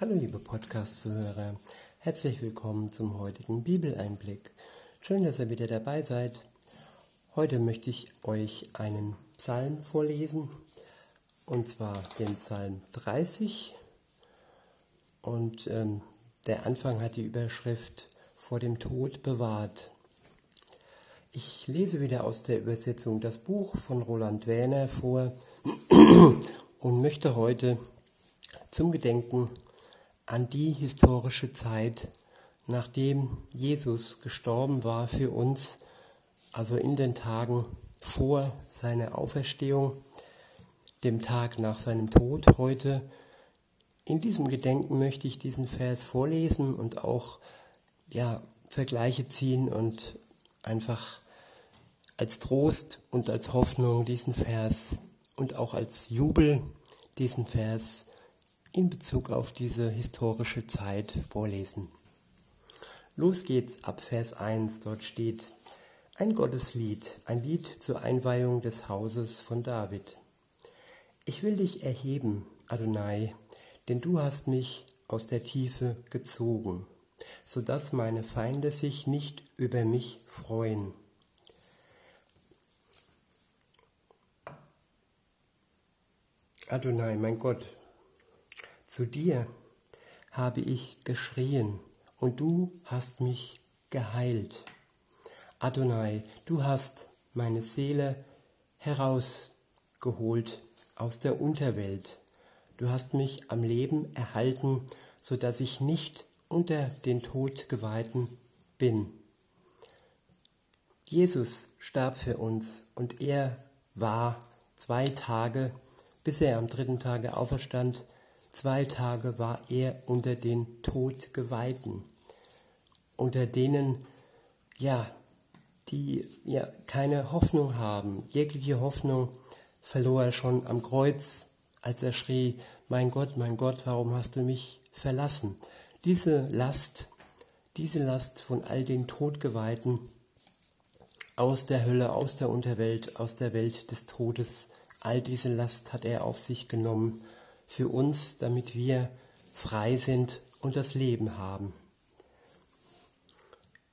Hallo liebe Podcast-Zuhörer, herzlich willkommen zum heutigen Bibeleinblick. Schön, dass ihr wieder dabei seid. Heute möchte ich euch einen Psalm vorlesen, und zwar den Psalm 30. Und ähm, der Anfang hat die Überschrift Vor dem Tod bewahrt. Ich lese wieder aus der Übersetzung das Buch von Roland Wähner vor und möchte heute zum Gedenken an die historische Zeit, nachdem Jesus gestorben war für uns, also in den Tagen vor seiner Auferstehung, dem Tag nach seinem Tod heute. In diesem Gedenken möchte ich diesen Vers vorlesen und auch ja, Vergleiche ziehen und einfach als Trost und als Hoffnung diesen Vers und auch als Jubel diesen Vers in Bezug auf diese historische Zeit vorlesen. Los geht's ab Vers 1, dort steht ein Gotteslied, ein Lied zur Einweihung des Hauses von David. Ich will dich erheben, Adonai, denn du hast mich aus der Tiefe gezogen, so dass meine Feinde sich nicht über mich freuen. Adonai, mein Gott, zu dir habe ich geschrien und du hast mich geheilt. Adonai, du hast meine Seele herausgeholt aus der Unterwelt. Du hast mich am Leben erhalten, so dass ich nicht unter den Tod geweihten bin. Jesus starb für uns und er war zwei Tage, bis er am dritten Tage auferstand, Zwei Tage war er unter den Todgeweihten, unter denen, ja, die ja keine Hoffnung haben. Jegliche Hoffnung verlor er schon am Kreuz, als er schrie, mein Gott, mein Gott, warum hast du mich verlassen? Diese Last, diese Last von all den Todgeweihten aus der Hölle, aus der Unterwelt, aus der Welt des Todes, all diese Last hat er auf sich genommen für uns, damit wir frei sind und das Leben haben.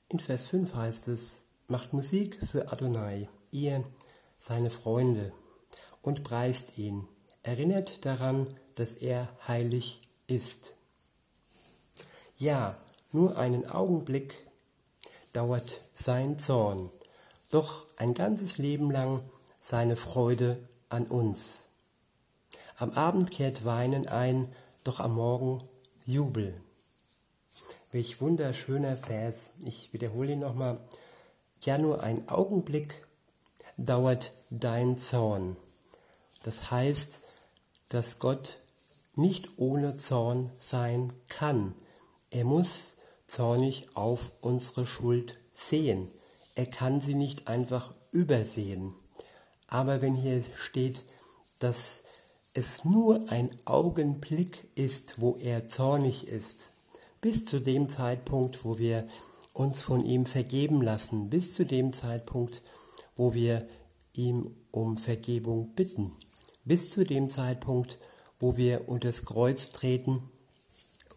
In Vers 5 heißt es, macht Musik für Adonai, ihr seine Freunde, und preist ihn, erinnert daran, dass er heilig ist. Ja, nur einen Augenblick dauert sein Zorn, doch ein ganzes Leben lang seine Freude an uns. Am Abend kehrt Weinen ein, doch am Morgen Jubel. Welch wunderschöner Vers. Ich wiederhole ihn nochmal. Ja, nur ein Augenblick dauert dein Zorn. Das heißt, dass Gott nicht ohne Zorn sein kann. Er muss zornig auf unsere Schuld sehen. Er kann sie nicht einfach übersehen. Aber wenn hier steht, dass es nur ein Augenblick ist, wo er zornig ist, bis zu dem Zeitpunkt, wo wir uns von ihm vergeben lassen, bis zu dem Zeitpunkt, wo wir ihm um Vergebung bitten, bis zu dem Zeitpunkt, wo wir unter das Kreuz treten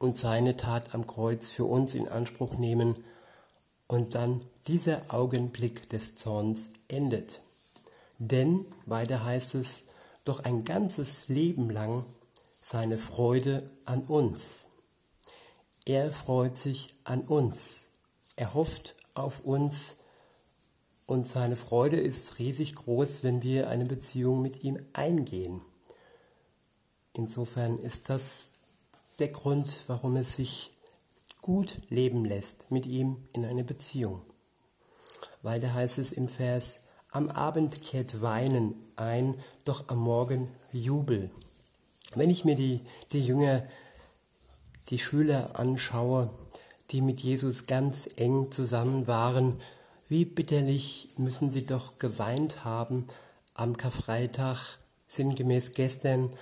und seine Tat am Kreuz für uns in Anspruch nehmen und dann dieser Augenblick des Zorns endet. Denn, weiter heißt es, doch ein ganzes Leben lang seine Freude an uns. Er freut sich an uns. Er hofft auf uns und seine Freude ist riesig groß, wenn wir eine Beziehung mit ihm eingehen. Insofern ist das der Grund, warum es sich gut leben lässt mit ihm in eine Beziehung. Weil da heißt es im Vers am Abend kehrt Weinen ein, doch am Morgen Jubel. Wenn ich mir die, die Jünger, die Schüler anschaue, die mit Jesus ganz eng zusammen waren, wie bitterlich müssen sie doch geweint haben am Karfreitag, sinngemäß gestern,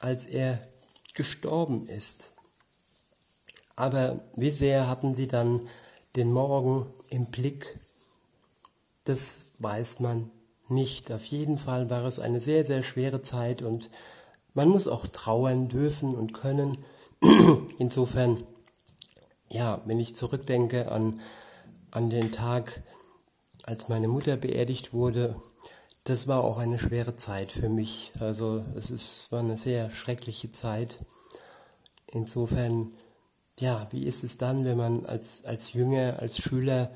als er gestorben ist. Aber wie sehr hatten sie dann den Morgen im Blick, das weiß man nicht. Auf jeden Fall war es eine sehr, sehr schwere Zeit und man muss auch trauern dürfen und können. Insofern, ja, wenn ich zurückdenke an, an den Tag, als meine Mutter beerdigt wurde, das war auch eine schwere Zeit für mich. Also es ist, war eine sehr schreckliche Zeit. Insofern, ja, wie ist es dann, wenn man als, als Jünger, als Schüler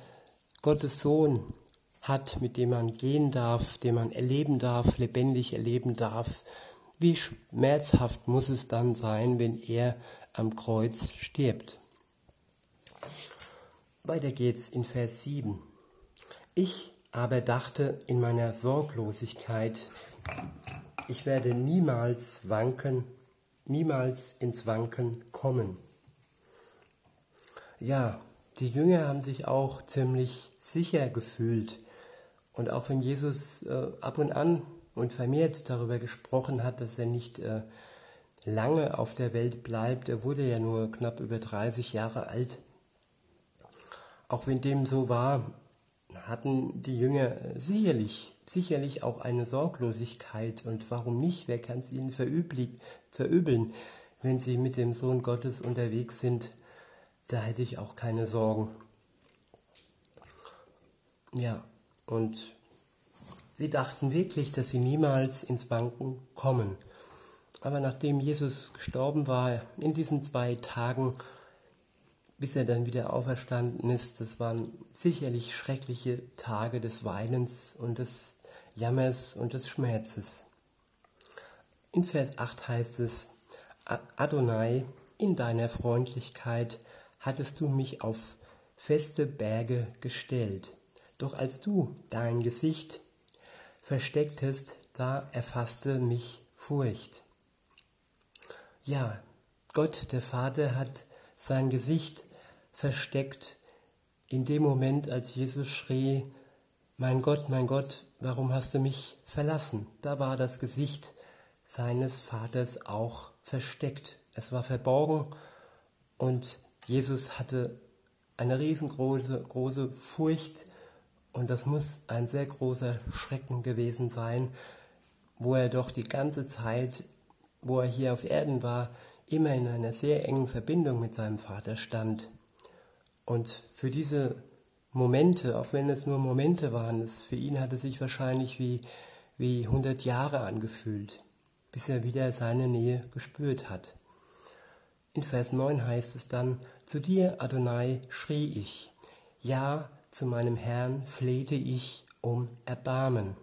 Gottes Sohn hat, mit dem man gehen darf, den man erleben darf, lebendig erleben darf? Wie schmerzhaft muss es dann sein, wenn er am Kreuz stirbt? Weiter geht's in Vers 7. Ich aber dachte in meiner Sorglosigkeit, ich werde niemals wanken, niemals ins Wanken kommen. Ja, die Jünger haben sich auch ziemlich sicher gefühlt. Und auch wenn Jesus äh, ab und an und vermehrt darüber gesprochen hat, dass er nicht äh, lange auf der Welt bleibt, er wurde ja nur knapp über 30 Jahre alt. Auch wenn dem so war, hatten die Jünger sicherlich, sicherlich auch eine Sorglosigkeit. Und warum nicht? Wer kann es ihnen verübeln, wenn sie mit dem Sohn Gottes unterwegs sind? Da hätte ich auch keine Sorgen. Ja, und sie dachten wirklich, dass sie niemals ins Banken kommen. Aber nachdem Jesus gestorben war, in diesen zwei Tagen, bis er dann wieder auferstanden ist. Das waren sicherlich schreckliche Tage des Weinens und des Jammers und des Schmerzes. In Vers 8 heißt es, Adonai, in deiner Freundlichkeit hattest du mich auf feste Berge gestellt. Doch als du dein Gesicht verstecktest, da erfasste mich Furcht. Ja, Gott, der Vater, hat sein Gesicht versteckt in dem Moment, als Jesus schrie, mein Gott, mein Gott, warum hast du mich verlassen? Da war das Gesicht seines Vaters auch versteckt. Es war verborgen und Jesus hatte eine riesengroße große Furcht und das muss ein sehr großer Schrecken gewesen sein, wo er doch die ganze Zeit, wo er hier auf Erden war, immer in einer sehr engen Verbindung mit seinem Vater stand. Und für diese Momente, auch wenn es nur Momente waren, es, für ihn hat es sich wahrscheinlich wie, wie 100 Jahre angefühlt, bis er wieder seine Nähe gespürt hat. In Vers 9 heißt es dann, zu dir, Adonai, schrie ich, ja, zu meinem Herrn flehte ich um Erbarmen.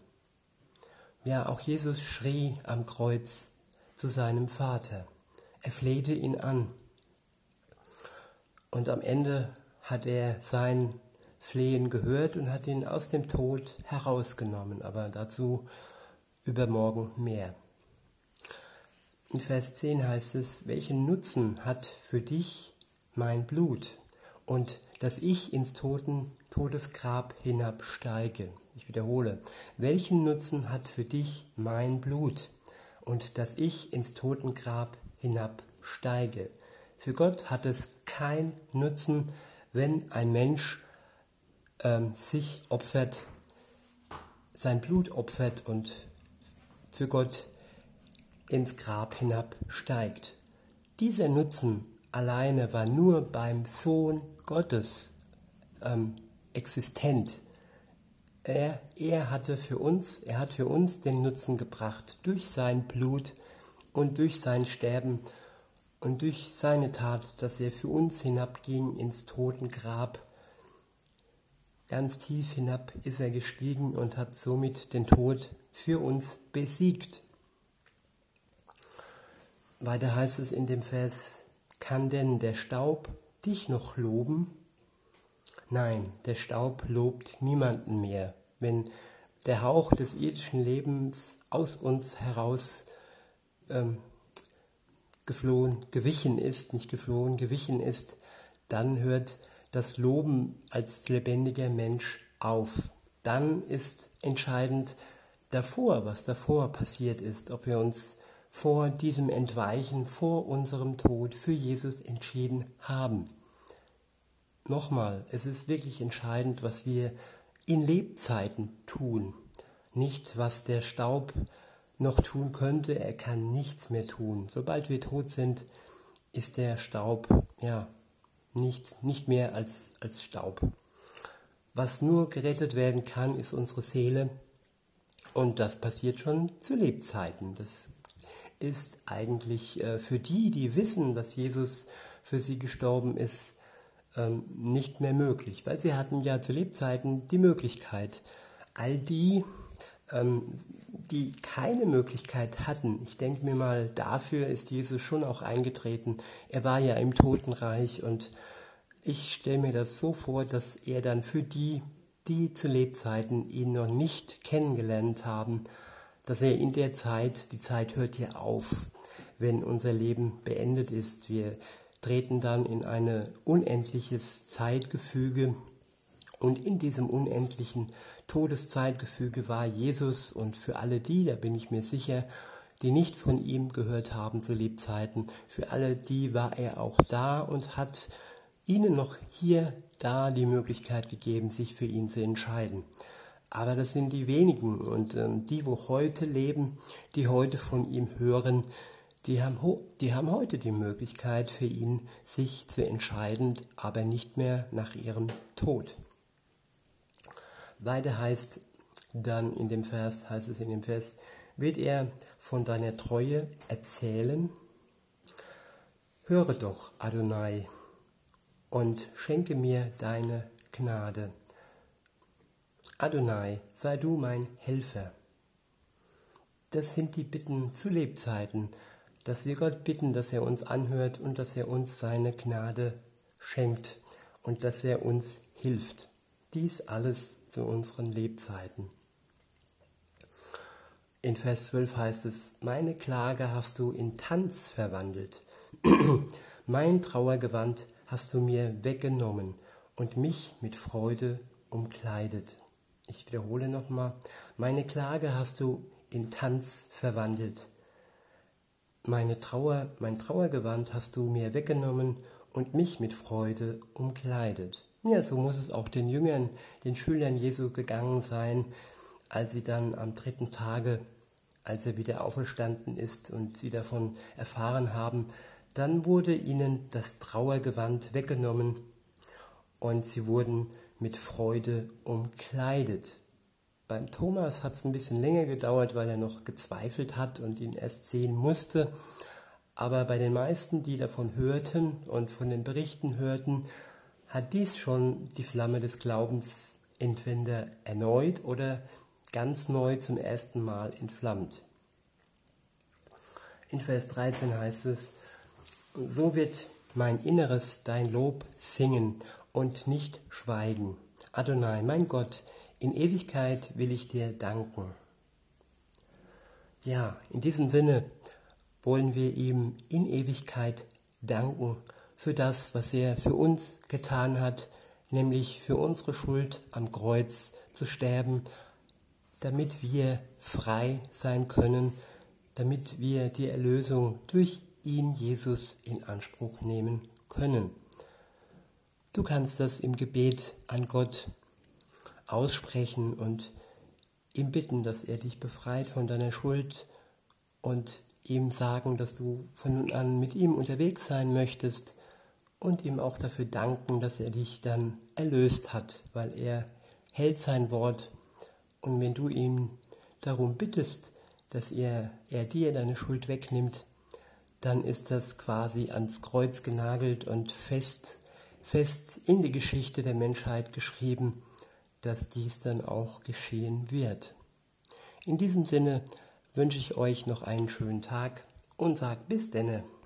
Ja, auch Jesus schrie am Kreuz zu seinem Vater. Er flehte ihn an. Und am Ende hat er sein Flehen gehört und hat ihn aus dem Tod herausgenommen, aber dazu übermorgen mehr. In Vers 10 heißt es, welchen Nutzen hat für dich mein Blut und dass ich ins Toten, Todesgrab hinabsteige? Ich wiederhole, welchen Nutzen hat für dich mein Blut und dass ich ins Totengrab hinabsteige? Für Gott hat es kein Nutzen, wenn ein Mensch ähm, sich opfert, sein Blut opfert und für Gott ins Grab hinabsteigt. Dieser Nutzen alleine war nur beim Sohn Gottes ähm, existent. Er, er hatte für uns, er hat für uns den Nutzen gebracht durch sein Blut und durch sein Sterben und durch seine Tat, dass er für uns hinabging ins Totengrab, ganz tief hinab ist er gestiegen und hat somit den Tod für uns besiegt. Weiter heißt es in dem Vers, kann denn der Staub dich noch loben? Nein, der Staub lobt niemanden mehr, wenn der Hauch des irdischen Lebens aus uns heraus ähm, geflohen, gewichen ist, nicht geflohen, gewichen ist, dann hört das Loben als lebendiger Mensch auf. Dann ist entscheidend davor, was davor passiert ist, ob wir uns vor diesem Entweichen, vor unserem Tod für Jesus entschieden haben. Nochmal, es ist wirklich entscheidend, was wir in Lebzeiten tun, nicht was der Staub noch tun könnte, er kann nichts mehr tun. Sobald wir tot sind, ist der Staub ja nicht, nicht mehr als, als Staub. Was nur gerettet werden kann, ist unsere Seele. Und das passiert schon zu Lebzeiten. Das ist eigentlich äh, für die, die wissen, dass Jesus für sie gestorben ist, ähm, nicht mehr möglich. Weil sie hatten ja zu Lebzeiten die Möglichkeit. All die, ähm, die keine Möglichkeit hatten, ich denke mir mal, dafür ist Jesus schon auch eingetreten. Er war ja im Totenreich und ich stelle mir das so vor, dass er dann für die, die zu Lebzeiten ihn noch nicht kennengelernt haben, dass er in der Zeit, die Zeit hört ja auf, wenn unser Leben beendet ist. Wir treten dann in ein unendliches Zeitgefüge und in diesem unendlichen Todeszeitgefüge war Jesus und für alle die, da bin ich mir sicher, die nicht von ihm gehört haben zu Lebzeiten, für alle die war er auch da und hat ihnen noch hier, da die Möglichkeit gegeben, sich für ihn zu entscheiden. Aber das sind die wenigen und ähm, die, wo heute leben, die heute von ihm hören, die haben, die haben heute die Möglichkeit für ihn, sich zu entscheiden, aber nicht mehr nach ihrem Tod. Weiter heißt dann in dem Vers, heißt es in dem Vers, wird er von deiner Treue erzählen? Höre doch, Adonai, und schenke mir deine Gnade. Adonai, sei du mein Helfer. Das sind die Bitten zu Lebzeiten, dass wir Gott bitten, dass er uns anhört und dass er uns seine Gnade schenkt und dass er uns hilft. Dies alles zu unseren Lebzeiten. In Vers 12 heißt es, meine Klage hast du in Tanz verwandelt, mein Trauergewand hast du mir weggenommen und mich mit Freude umkleidet. Ich wiederhole nochmal, meine Klage hast du in Tanz verwandelt. Meine Trauer, mein Trauergewand hast du mir weggenommen und mich mit Freude umkleidet. Ja, so muss es auch den Jüngern, den Schülern Jesu gegangen sein, als sie dann am dritten Tage, als er wieder auferstanden ist und sie davon erfahren haben, dann wurde ihnen das Trauergewand weggenommen und sie wurden mit Freude umkleidet. Beim Thomas hat es ein bisschen länger gedauert, weil er noch gezweifelt hat und ihn erst sehen musste. Aber bei den meisten, die davon hörten und von den Berichten hörten, hat dies schon die Flamme des Glaubens entweder erneut oder ganz neu zum ersten Mal entflammt. In Vers 13 heißt es, so wird mein Inneres dein Lob singen und nicht schweigen. Adonai, mein Gott, in Ewigkeit will ich dir danken. Ja, in diesem Sinne wollen wir ihm in Ewigkeit danken für das, was er für uns getan hat, nämlich für unsere Schuld am Kreuz zu sterben, damit wir frei sein können, damit wir die Erlösung durch ihn, Jesus, in Anspruch nehmen können. Du kannst das im Gebet an Gott aussprechen und ihm bitten, dass er dich befreit von deiner Schuld und ihm sagen, dass du von nun an mit ihm unterwegs sein möchtest und ihm auch dafür danken, dass er dich dann erlöst hat, weil er hält sein Wort. Und wenn du ihm darum bittest, dass er, er dir deine Schuld wegnimmt, dann ist das quasi ans Kreuz genagelt und fest, fest in die Geschichte der Menschheit geschrieben, dass dies dann auch geschehen wird. In diesem Sinne wünsche ich euch noch einen schönen Tag und sage bis denne.